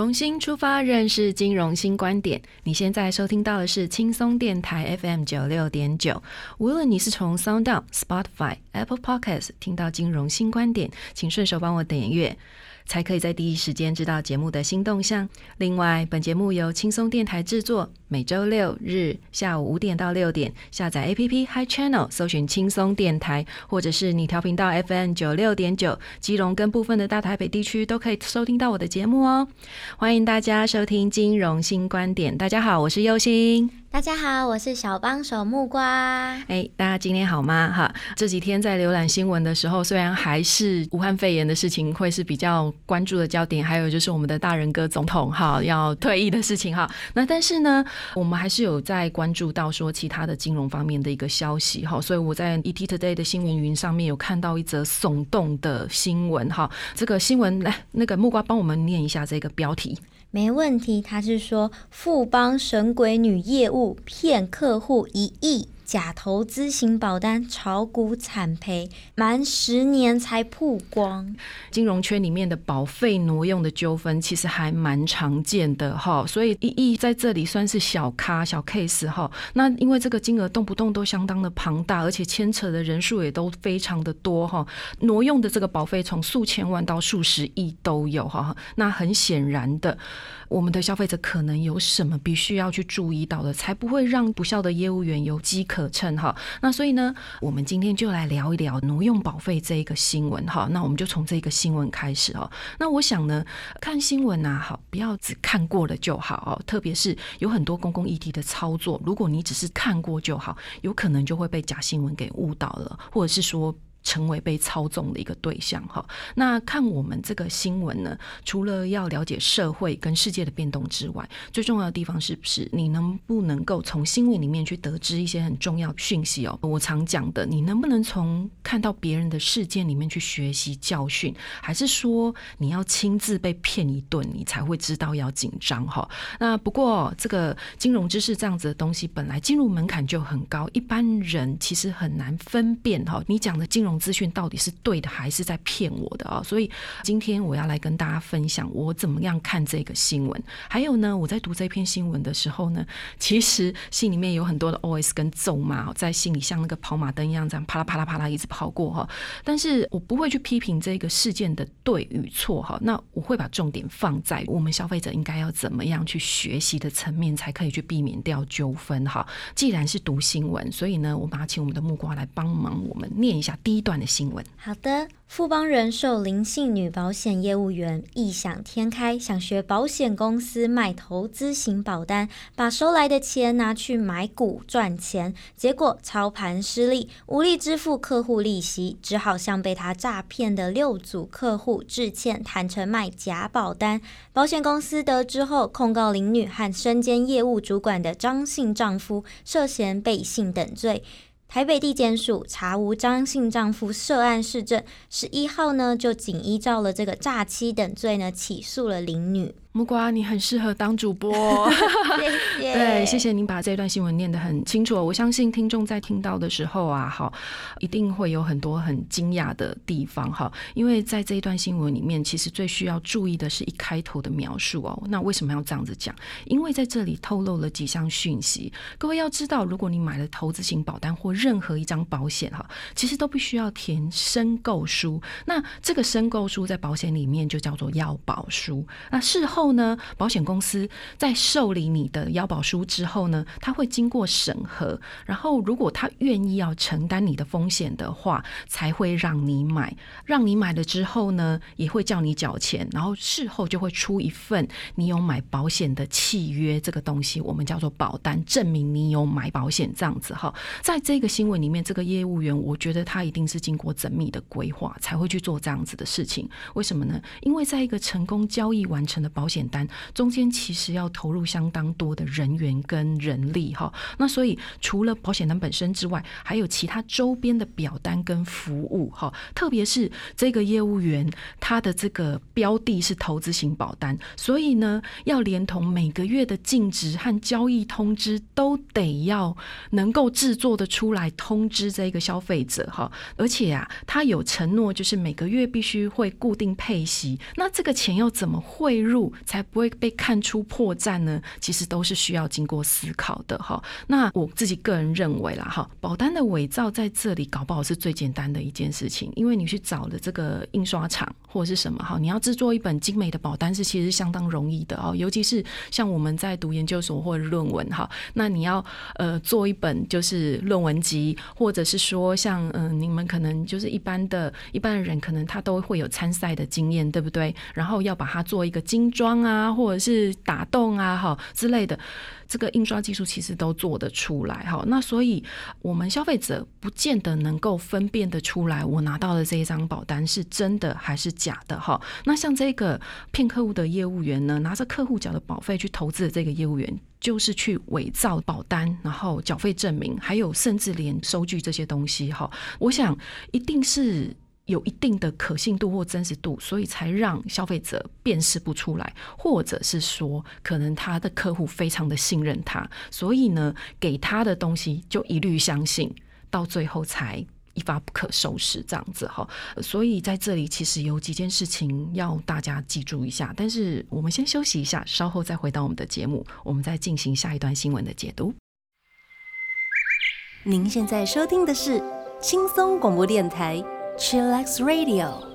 重新出发，认识金融新观点。你现在收听到的是轻松电台 FM 九六点九。无论你是从 SoundOn、Spotify、Apple Podcasts 听到金融新观点，请顺手帮我点阅。才可以在第一时间知道节目的新动向。另外，本节目由轻松电台制作，每周六日下午五点到六点，下载 APP Hi Channel，搜寻轻松电台，或者是你调频道 FM 九六点九，基隆跟部分的大台北地区都可以收听到我的节目哦。欢迎大家收听金融新观点。大家好，我是优心。大家好，我是小帮手木瓜。哎，大家今天好吗？哈，这几天在浏览新闻的时候，虽然还是武汉肺炎的事情会是比较关注的焦点，还有就是我们的大人哥总统哈要退役的事情哈。那但是呢，我们还是有在关注到说其他的金融方面的一个消息哈。所以我在 ET Today 的新闻云上面有看到一则耸动的新闻哈。这个新闻来，那个木瓜帮我们念一下这个标题。没问题，他是说富邦神鬼女业务骗客户一亿。假投资型保单炒股惨赔，满十年才曝光。金融圈里面的保费挪用的纠纷其实还蛮常见的哈，所以一亿在这里算是小咖小 case 哈。那因为这个金额动不动都相当的庞大，而且牵扯的人数也都非常的多哈。挪用的这个保费从数千万到数十亿都有哈。那很显然的，我们的消费者可能有什么必须要去注意到的，才不会让不孝的业务员有机可。乘哈，那所以呢，我们今天就来聊一聊挪用保费这一个新闻哈。那我们就从这个新闻开始哦。那我想呢，看新闻啊，好，不要只看过了就好哦。特别是有很多公共议题的操作，如果你只是看过就好，有可能就会被假新闻给误导了，或者是说。成为被操纵的一个对象哈，那看我们这个新闻呢，除了要了解社会跟世界的变动之外，最重要的地方是不是你能不能够从新闻里面去得知一些很重要讯息哦？我常讲的，你能不能从看到别人的事件里面去学习教训，还是说你要亲自被骗一顿，你才会知道要紧张哈？那不过这个金融知识这样子的东西，本来进入门槛就很高，一般人其实很难分辨哈。你讲的金融。资讯到底是对的还是在骗我的啊？所以今天我要来跟大家分享我怎么样看这个新闻。还有呢，我在读这篇新闻的时候呢，其实心里面有很多的 OS 跟咒骂，在心里像那个跑马灯一样，这样啪啦啪啦啪啦一直跑过哈。但是我不会去批评这个事件的对与错哈。那我会把重点放在我们消费者应该要怎么样去学习的层面，才可以去避免掉纠纷哈。既然是读新闻，所以呢，我把请我们的木瓜来帮忙，我们念一下第一。一段的新闻。好的，富邦人寿林姓女保险业务员异想天开，想学保险公司卖投资型保单，把收来的钱拿去买股赚钱，结果操盘失利，无力支付客户利息，只好向被他诈骗的六组客户致歉，坦诚卖假保单。保险公司得知后，控告林女和身兼业务主管的张姓丈夫涉嫌背信等罪。台北地检署查无张姓丈夫涉案事证，十一号呢就仅依照了这个诈欺等罪呢起诉了林女。木瓜，你很适合当主播。谢谢。对，谢谢您把这段新闻念得很清楚。我相信听众在听到的时候啊，好，一定会有很多很惊讶的地方哈。因为在这一段新闻里面，其实最需要注意的是一开头的描述哦。那为什么要这样子讲？因为在这里透露了几项讯息。各位要知道，如果你买了投资型保单或任何一张保险哈，其实都必须要填申购书。那这个申购书在保险里面就叫做要保书。那事后。后呢，保险公司在受理你的腰保书之后呢，他会经过审核，然后如果他愿意要承担你的风险的话，才会让你买。让你买了之后呢，也会叫你缴钱，然后事后就会出一份你有买保险的契约，这个东西我们叫做保单，证明你有买保险这样子哈。在这个新闻里面，这个业务员我觉得他一定是经过缜密的规划才会去做这样子的事情。为什么呢？因为在一个成功交易完成的保险单中间，其实要投入相当多的人员跟人力哈。那所以除了保险单本身之外，还有其他周边的表单跟服务哈。特别是这个业务员他的这个标的是投资型保单，所以呢，要连同每个月的净值和交易通知都得要能够制作的出来通知这个消费者哈。而且啊，他有承诺，就是每个月必须会固定配息。那这个钱要怎么汇入才不会被看出破绽呢？其实都是需要经过思考的哈。那我自己个人认为啦哈，保单的伪造在这里搞不好是最简单的一件事情，因为你去找了这个印刷厂或者是什么哈，你要制作一本精美的保单是其实相当容易的哦。尤其是像我们在读研究所或者论文哈，那你要呃做一本就是论文集，或者是说像嗯你们可能就是一般的一般的人可能他都会有参赛的经验，对不对？然后要把它做一个精装啊，或者是打洞啊，哈之类的。这个印刷技术其实都做得出来哈，那所以我们消费者不见得能够分辨得出来，我拿到的这一张保单是真的还是假的哈。那像这个骗客户的业务员呢，拿着客户缴的保费去投资的这个业务员，就是去伪造保单，然后缴费证明，还有甚至连收据这些东西哈。我想一定是。有一定的可信度或真实度，所以才让消费者辨识不出来，或者是说，可能他的客户非常的信任他，所以呢，给他的东西就一律相信，到最后才一发不可收拾这样子哈。所以在这里其实有几件事情要大家记住一下，但是我们先休息一下，稍后再回到我们的节目，我们再进行下一段新闻的解读。您现在收听的是轻松广播电台。Chillax Radio。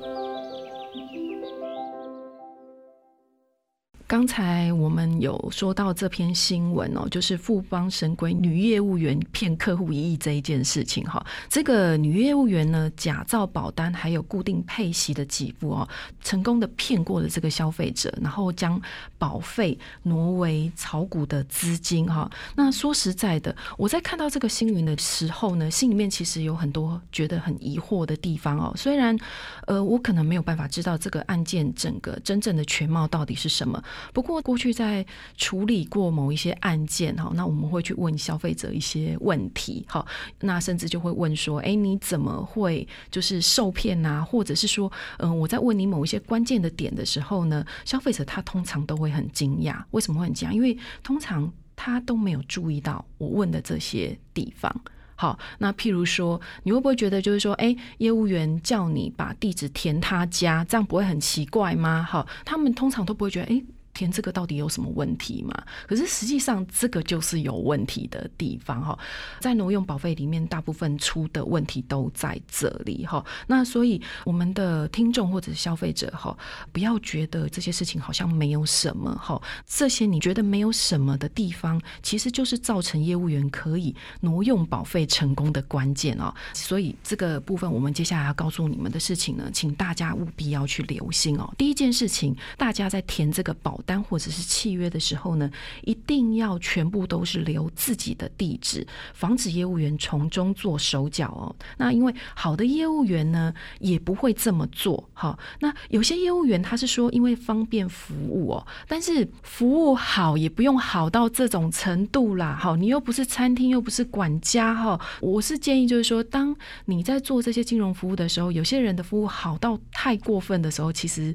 刚才我们有说到这篇新闻哦，就是富邦神龟女业务员骗客户一亿这一件事情哈。这个女业务员呢，假造保单还有固定配息的给付哦，成功的骗过了这个消费者，然后将保费挪为炒股的资金哈。那说实在的，我在看到这个新闻的时候呢，心里面其实有很多觉得很疑惑的地方哦。虽然呃，我可能没有办法知道这个案件整个真正的全貌到底是什么。不过，过去在处理过某一些案件哈，那我们会去问消费者一些问题哈，那甚至就会问说，哎，你怎么会就是受骗呐？或者是说，嗯，我在问你某一些关键的点的时候呢，消费者他通常都会很惊讶，为什么会很惊讶？因为通常他都没有注意到我问的这些地方。好，那譬如说，你会不会觉得就是说，哎，业务员叫你把地址填他家，这样不会很奇怪吗？好，他们通常都不会觉得，哎。填这个到底有什么问题嘛？可是实际上这个就是有问题的地方哈，在挪用保费里面，大部分出的问题都在这里哈。那所以我们的听众或者是消费者哈，不要觉得这些事情好像没有什么哈，这些你觉得没有什么的地方，其实就是造成业务员可以挪用保费成功的关键哦。所以这个部分，我们接下来要告诉你们的事情呢，请大家务必要去留心哦。第一件事情，大家在填这个保。单或者是契约的时候呢，一定要全部都是留自己的地址，防止业务员从中做手脚哦。那因为好的业务员呢，也不会这么做。好，那有些业务员他是说，因为方便服务哦，但是服务好也不用好到这种程度啦。好，你又不是餐厅，又不是管家哈。我是建议就是说，当你在做这些金融服务的时候，有些人的服务好到太过分的时候，其实。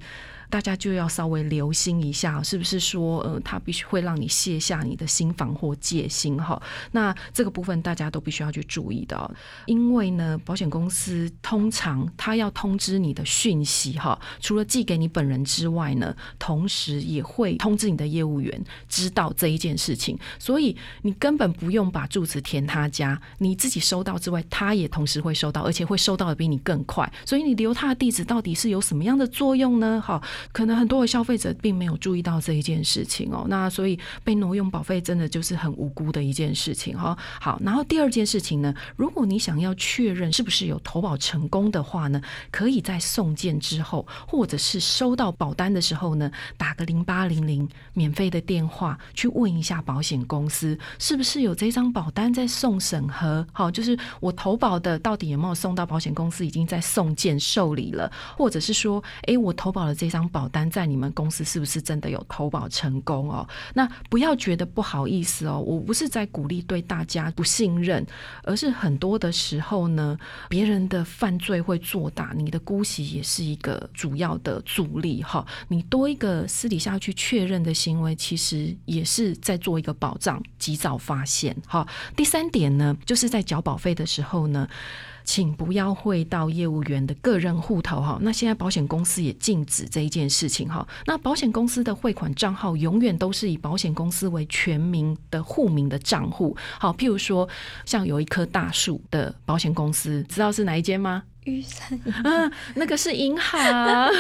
大家就要稍微留心一下，是不是说，呃，他必须会让你卸下你的心防或戒心哈？那这个部分大家都必须要去注意的，因为呢，保险公司通常他要通知你的讯息哈，除了寄给你本人之外呢，同时也会通知你的业务员知道这一件事情，所以你根本不用把住址填他家，你自己收到之外，他也同时会收到，而且会收到的比你更快，所以你留他的地址到底是有什么样的作用呢？哈？可能很多的消费者并没有注意到这一件事情哦。那所以被挪用保费真的就是很无辜的一件事情哈。好，然后第二件事情呢，如果你想要确认是不是有投保成功的话呢，可以在送件之后，或者是收到保单的时候呢，打个零八零零免费的电话去问一下保险公司，是不是有这张保单在送审核？好，就是我投保的到底有没有送到保险公司已经在送件受理了，或者是说，诶，我投保了这张保单在你们公司是不是真的有投保成功哦？那不要觉得不好意思哦，我不是在鼓励对大家不信任，而是很多的时候呢，别人的犯罪会做大，你的姑息也是一个主要的阻力哈。你多一个私底下去确认的行为，其实也是在做一个保障，及早发现哈。第三点呢，就是在缴保费的时候呢。请不要汇到业务员的个人户头哈。那现在保险公司也禁止这一件事情哈。那保险公司的汇款账号永远都是以保险公司为全名的户名的账户。好，譬如说像有一棵大树的保险公司，知道是哪一间吗？雨伞，嗯，那个是银行，我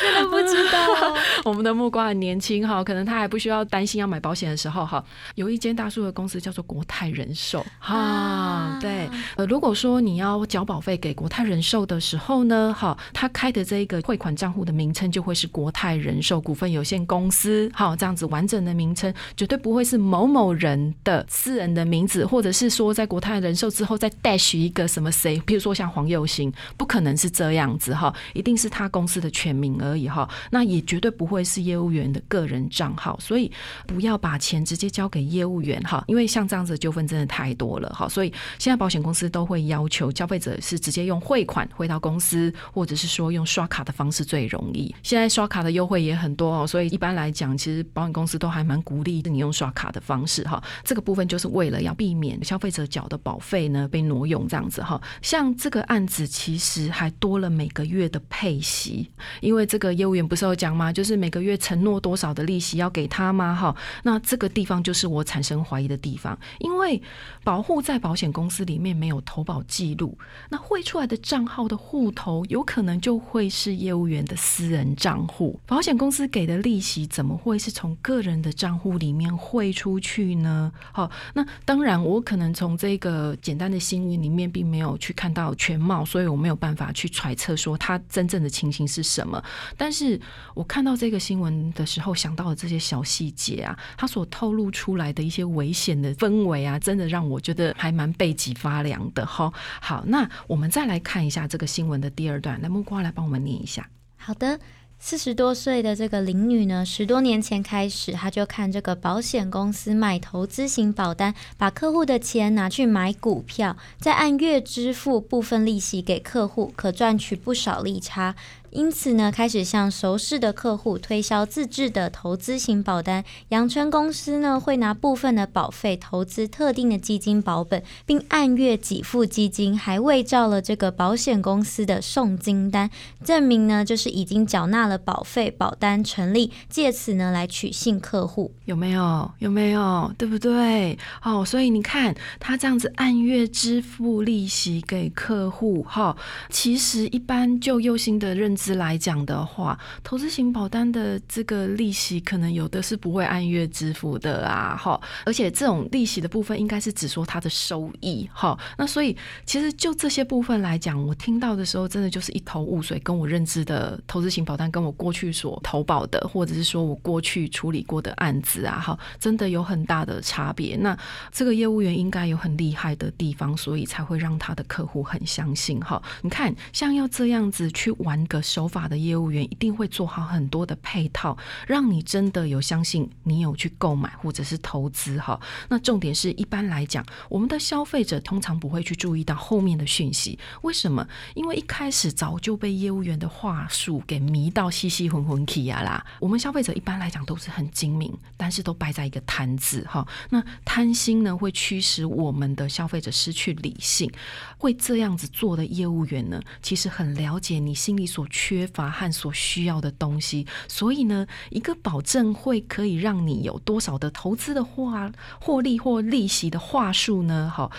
真的不知道。我们的木瓜很年轻哈，可能他还不需要担心要买保险的时候哈。有一间大树的公司叫做国泰人寿哈，对，呃，如果说你要缴保费给国泰人寿的时候呢，哈，他开的这一个汇款账户的名称就会是国泰人寿股份有限公司，好，这样子完整的名称，绝对不会是某某人的私人的名字，或者是说在国泰人寿之后再 dash 一个什么谁，比如说像黄佑兴。不可能是这样子哈，一定是他公司的全名而已哈，那也绝对不会是业务员的个人账号，所以不要把钱直接交给业务员哈，因为像这样子的纠纷真的太多了哈，所以现在保险公司都会要求消费者是直接用汇款汇到公司，或者是说用刷卡的方式最容易。现在刷卡的优惠也很多哦，所以一般来讲，其实保险公司都还蛮鼓励你用刷卡的方式哈。这个部分就是为了要避免消费者缴的保费呢被挪用这样子哈。像这个案子其实。实还多了每个月的配息，因为这个业务员不是有讲吗？就是每个月承诺多少的利息要给他吗？哈，那这个地方就是我产生怀疑的地方，因为保护在保险公司里面没有投保记录，那汇出来的账号的户头有可能就会是业务员的私人账户，保险公司给的利息怎么会是从个人的账户里面汇出去呢？好，那当然我可能从这个简单的新闻里面并没有去看到全貌，所以我们没有。办法去揣测说他真正的情形是什么，但是我看到这个新闻的时候，想到的这些小细节啊，他所透露出来的一些危险的氛围啊，真的让我觉得还蛮背脊发凉的哈。好，那我们再来看一下这个新闻的第二段，那木瓜来帮我们念一下。好的。四十多岁的这个林女呢，十多年前开始，她就看这个保险公司买投资型保单，把客户的钱拿去买股票，再按月支付部分利息给客户，可赚取不少利差。因此呢，开始向熟识的客户推销自制的投资型保单。阳春公司呢，会拿部分的保费投资特定的基金保本，并按月给付基金，还伪造了这个保险公司的送金单，证明呢就是已经缴纳了保费，保单成立，借此呢来取信客户。有没有？有没有？对不对？哦，所以你看他这样子按月支付利息给客户，哈，其实一般就优心的认。资来讲的话，投资型保单的这个利息可能有的是不会按月支付的啊，哈，而且这种利息的部分应该是只说它的收益，哈，那所以其实就这些部分来讲，我听到的时候真的就是一头雾水，跟我认知的投资型保单跟我过去所投保的，或者是说我过去处理过的案子啊，哈，真的有很大的差别。那这个业务员应该有很厉害的地方，所以才会让他的客户很相信，哈。你看，像要这样子去玩个。守法的业务员一定会做好很多的配套，让你真的有相信你有去购买或者是投资哈。那重点是一般来讲，我们的消费者通常不会去注意到后面的讯息。为什么？因为一开始早就被业务员的话术给迷到稀稀混混起呀啦。我们消费者一般来讲都是很精明，但是都败在一个贪字哈。那贪心呢，会驱使我们的消费者失去理性。会这样子做的业务员呢，其实很了解你心里所。缺乏和所需要的东西，所以呢，一个保证会可以让你有多少的投资的话，获利或利息的话术呢？好。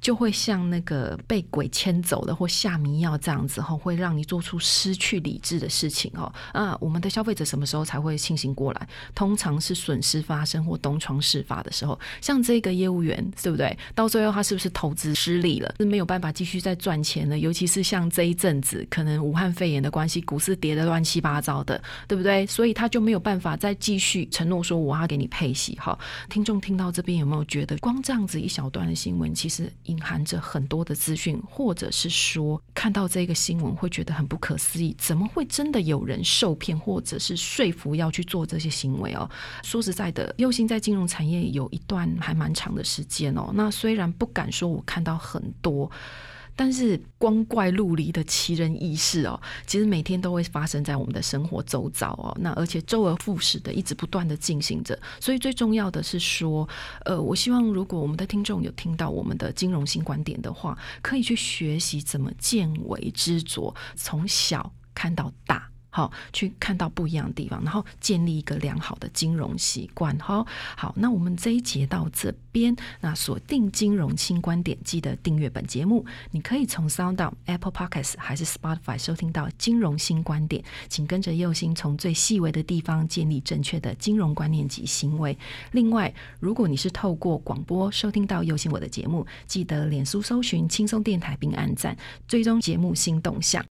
就会像那个被鬼牵走了或下迷药这样子哈，会让你做出失去理智的事情哦。啊，我们的消费者什么时候才会清醒过来？通常是损失发生或东窗事发的时候。像这个业务员，对不对？到最后他是不是投资失利了，是没有办法继续再赚钱了？尤其是像这一阵子，可能武汉肺炎的关系，股市跌得乱七八糟的，对不对？所以他就没有办法再继续承诺说我要给你配息。哈，听众听到这边有没有觉得，光这样子一小段的新闻，其实隐含着很多的资讯，或者是说看到这个新闻会觉得很不可思议，怎么会真的有人受骗，或者是说服要去做这些行为哦？说实在的，右心在金融产业有一段还蛮长的时间哦。那虽然不敢说我看到很多。但是光怪陆离的奇人异事哦，其实每天都会发生在我们的生活周遭哦。那而且周而复始的，一直不断的进行着。所以最重要的是说，呃，我希望如果我们的听众有听到我们的金融新观点的话，可以去学习怎么见微知著，从小看到大。好，去看到不一样的地方，然后建立一个良好的金融习惯。好，好，那我们这一节到这边，那锁定金融新观点，记得订阅本节目。你可以从 Sound、Apple Podcasts 还是 Spotify 收听到金融新观点，请跟着右心从最细微的地方建立正确的金融观念及行为。另外，如果你是透过广播收听到右心我的节目，记得脸书搜寻轻松电台并按赞，追踪节目新动向。